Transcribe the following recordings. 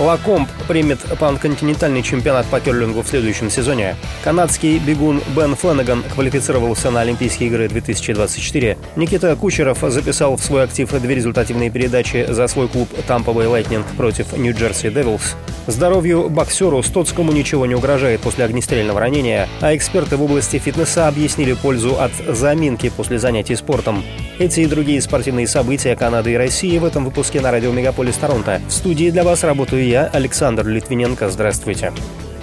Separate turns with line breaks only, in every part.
Лакомб примет панконтинентальный чемпионат по керлингу в следующем сезоне. Канадский бегун Бен Фленнеган квалифицировался на Олимпийские игры 2024. Никита Кучеров записал в свой актив две результативные передачи за свой клуб Tampa Bay Lightning против Нью-Джерси Девилс. Здоровью боксеру Стоцкому ничего не угрожает после огнестрельного ранения, а эксперты в области фитнеса объяснили пользу от заминки после занятий спортом. Эти и другие спортивные события Канады и России в этом выпуске на радио Мегаполис Торонто. В студии для вас работаю я, Александр Литвиненко. Здравствуйте.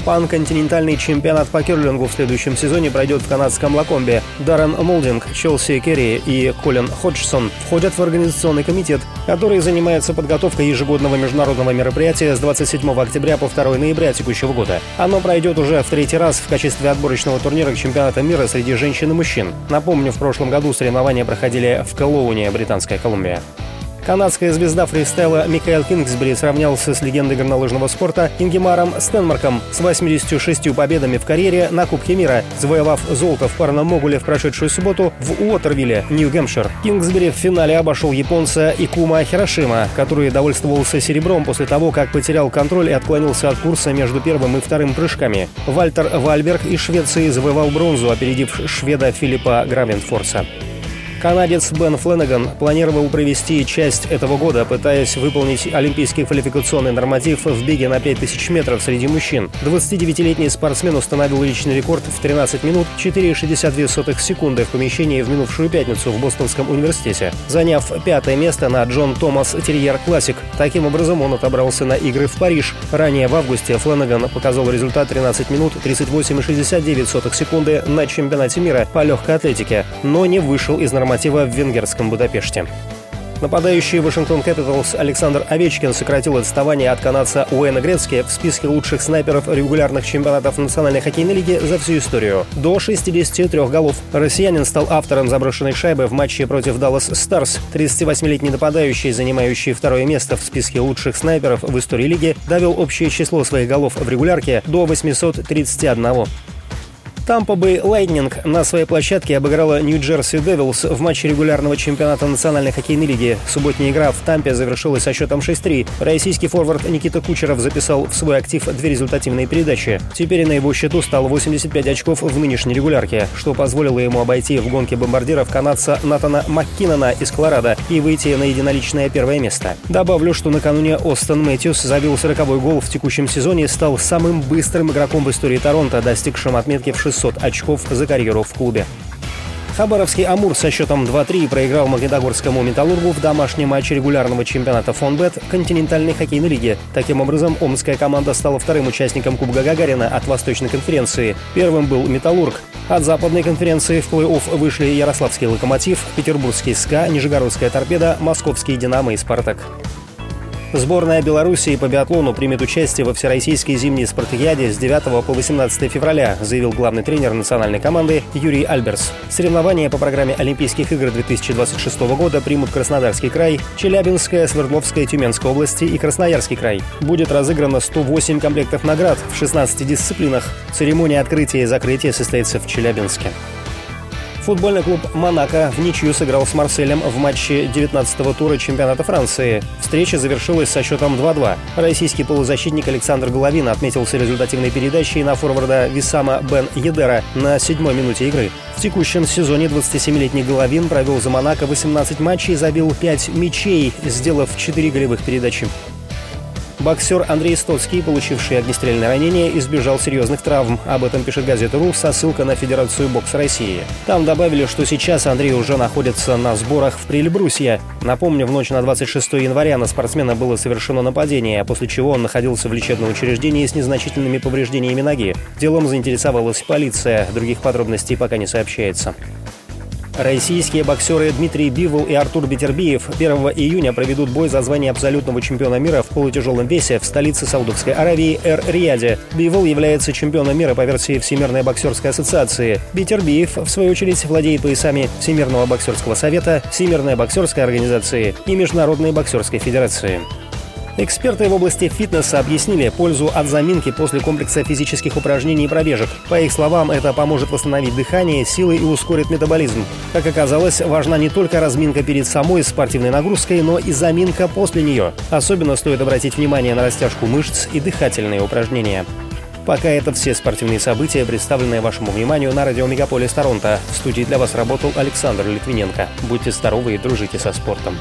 Пан-континентальный чемпионат по керлингу в следующем сезоне пройдет в канадском Лакомбе. Даррен Молдинг, Челси Керри и Колин Ходжсон входят в организационный комитет, который занимается подготовкой ежегодного международного мероприятия с 27 октября по 2 ноября текущего года. Оно пройдет уже в третий раз в качестве отборочного турнира к чемпионату мира среди женщин и мужчин. Напомню, в прошлом году соревнования проходили в Кэллоуне, Британская Колумбия. Канадская звезда фристайла Микаэл Кингсбери сравнялся с легендой горнолыжного спорта Ингемаром Стенмарком с 86 победами в карьере на Кубке мира, завоевав золото в парном могуле в прошедшую субботу в Уотервилле, Нью-Гэмпшир. Кингсбери в финале обошел японца Икума Хирошима, который довольствовался серебром после того, как потерял контроль и отклонился от курса между первым и вторым прыжками. Вальтер Вальберг из Швеции завоевал бронзу, опередив шведа Филиппа Гравенфорса. Канадец Бен Фленнеган планировал провести часть этого года, пытаясь выполнить олимпийский квалификационный норматив в беге на 5000 метров среди мужчин. 29-летний спортсмен установил личный рекорд в 13 минут 4,62 секунды в помещении в минувшую пятницу в Бостонском университете, заняв пятое место на Джон Томас Терьер Классик. Таким образом, он отобрался на игры в Париж. Ранее в августе Фленнеган показал результат 13 минут 38,69 секунды на чемпионате мира по легкой атлетике, но не вышел из норматива норматива в венгерском Будапеште. Нападающий Вашингтон Капиталс Александр Овечкин сократил отставание от канадца Уэна Грецки в списке лучших снайперов регулярных чемпионатов Национальной хоккейной лиги за всю историю. До 63 голов. Россиянин стал автором заброшенной шайбы в матче против Даллас Старс. 38-летний нападающий, занимающий второе место в списке лучших снайперов в истории лиги, довел общее число своих голов в регулярке до 831. Тампа Бэй Лайтнинг на своей площадке обыграла Нью-Джерси Девилс в матче регулярного чемпионата Национальной хоккейной лиги. Субботняя игра в Тампе завершилась со счетом 6-3. Российский форвард Никита Кучеров записал в свой актив две результативные передачи. Теперь на его счету стало 85 очков в нынешней регулярке, что позволило ему обойти в гонке бомбардиров канадца Натана Маккинона из Колорадо и выйти на единоличное первое место. Добавлю, что накануне Остон Мэтьюс забил 40-й гол в текущем сезоне и стал самым быстрым игроком в истории Торонто, достигшим отметки в 6 600 очков за карьеру в клубе. Хабаровский «Амур» со счетом 2-3 проиграл Магнитогорскому «Металлургу» в домашнем матче регулярного чемпионата «Фонбет» континентальной хоккейной лиги. Таким образом, омская команда стала вторым участником Кубка Гагарина от Восточной конференции. Первым был «Металлург». От западной конференции в плей-офф вышли Ярославский «Локомотив», Петербургский «СКА», Нижегородская «Торпеда», Московский «Динамо» и «Спартак». Сборная Белоруссии по биатлону примет участие во Всероссийской зимней спартакиаде с 9 по 18 февраля, заявил главный тренер национальной команды Юрий Альберс. Соревнования по программе Олимпийских игр 2026 года примут Краснодарский край, Челябинская, Свердловская, Тюменская области и Красноярский край. Будет разыграно 108 комплектов наград в 16 дисциплинах. Церемония открытия и закрытия состоится в Челябинске. Футбольный клуб «Монако» в ничью сыграл с «Марселем» в матче 19-го тура чемпионата Франции. Встреча завершилась со счетом 2-2. Российский полузащитник Александр Головин отметился результативной передачей на форварда Висама Бен Едера на седьмой минуте игры. В текущем сезоне 27-летний Головин провел за «Монако» 18 матчей и забил 5 мячей, сделав 4 голевых передачи. Боксер Андрей Стоцкий, получивший огнестрельное ранение, избежал серьезных травм. Об этом пишет газета «Ру» со ссылкой на Федерацию бокса России. Там добавили, что сейчас Андрей уже находится на сборах в Прильбрусье. Напомню, в ночь на 26 января на спортсмена было совершено нападение, после чего он находился в лечебном учреждении с незначительными повреждениями ноги. Делом заинтересовалась полиция. Других подробностей пока не сообщается. Российские боксеры Дмитрий Бивол и Артур Бетербиев 1 июня проведут бой за звание абсолютного чемпиона мира в полутяжелом весе в столице Саудовской Аравии Эр-Рияде. Бивол является чемпионом мира по версии Всемирной боксерской ассоциации. Бетербиев, в свою очередь, владеет поясами Всемирного боксерского совета, Всемирной боксерской организации и Международной боксерской федерации. Эксперты в области фитнеса объяснили пользу от заминки после комплекса физических упражнений и пробежек. По их словам, это поможет восстановить дыхание, силы и ускорит метаболизм. Как оказалось, важна не только разминка перед самой спортивной нагрузкой, но и заминка после нее. Особенно стоит обратить внимание на растяжку мышц и дыхательные упражнения. Пока это все спортивные события, представленные вашему вниманию на радио Мегаполис Торонто. В студии для вас работал Александр Литвиненко. Будьте здоровы и дружите со спортом.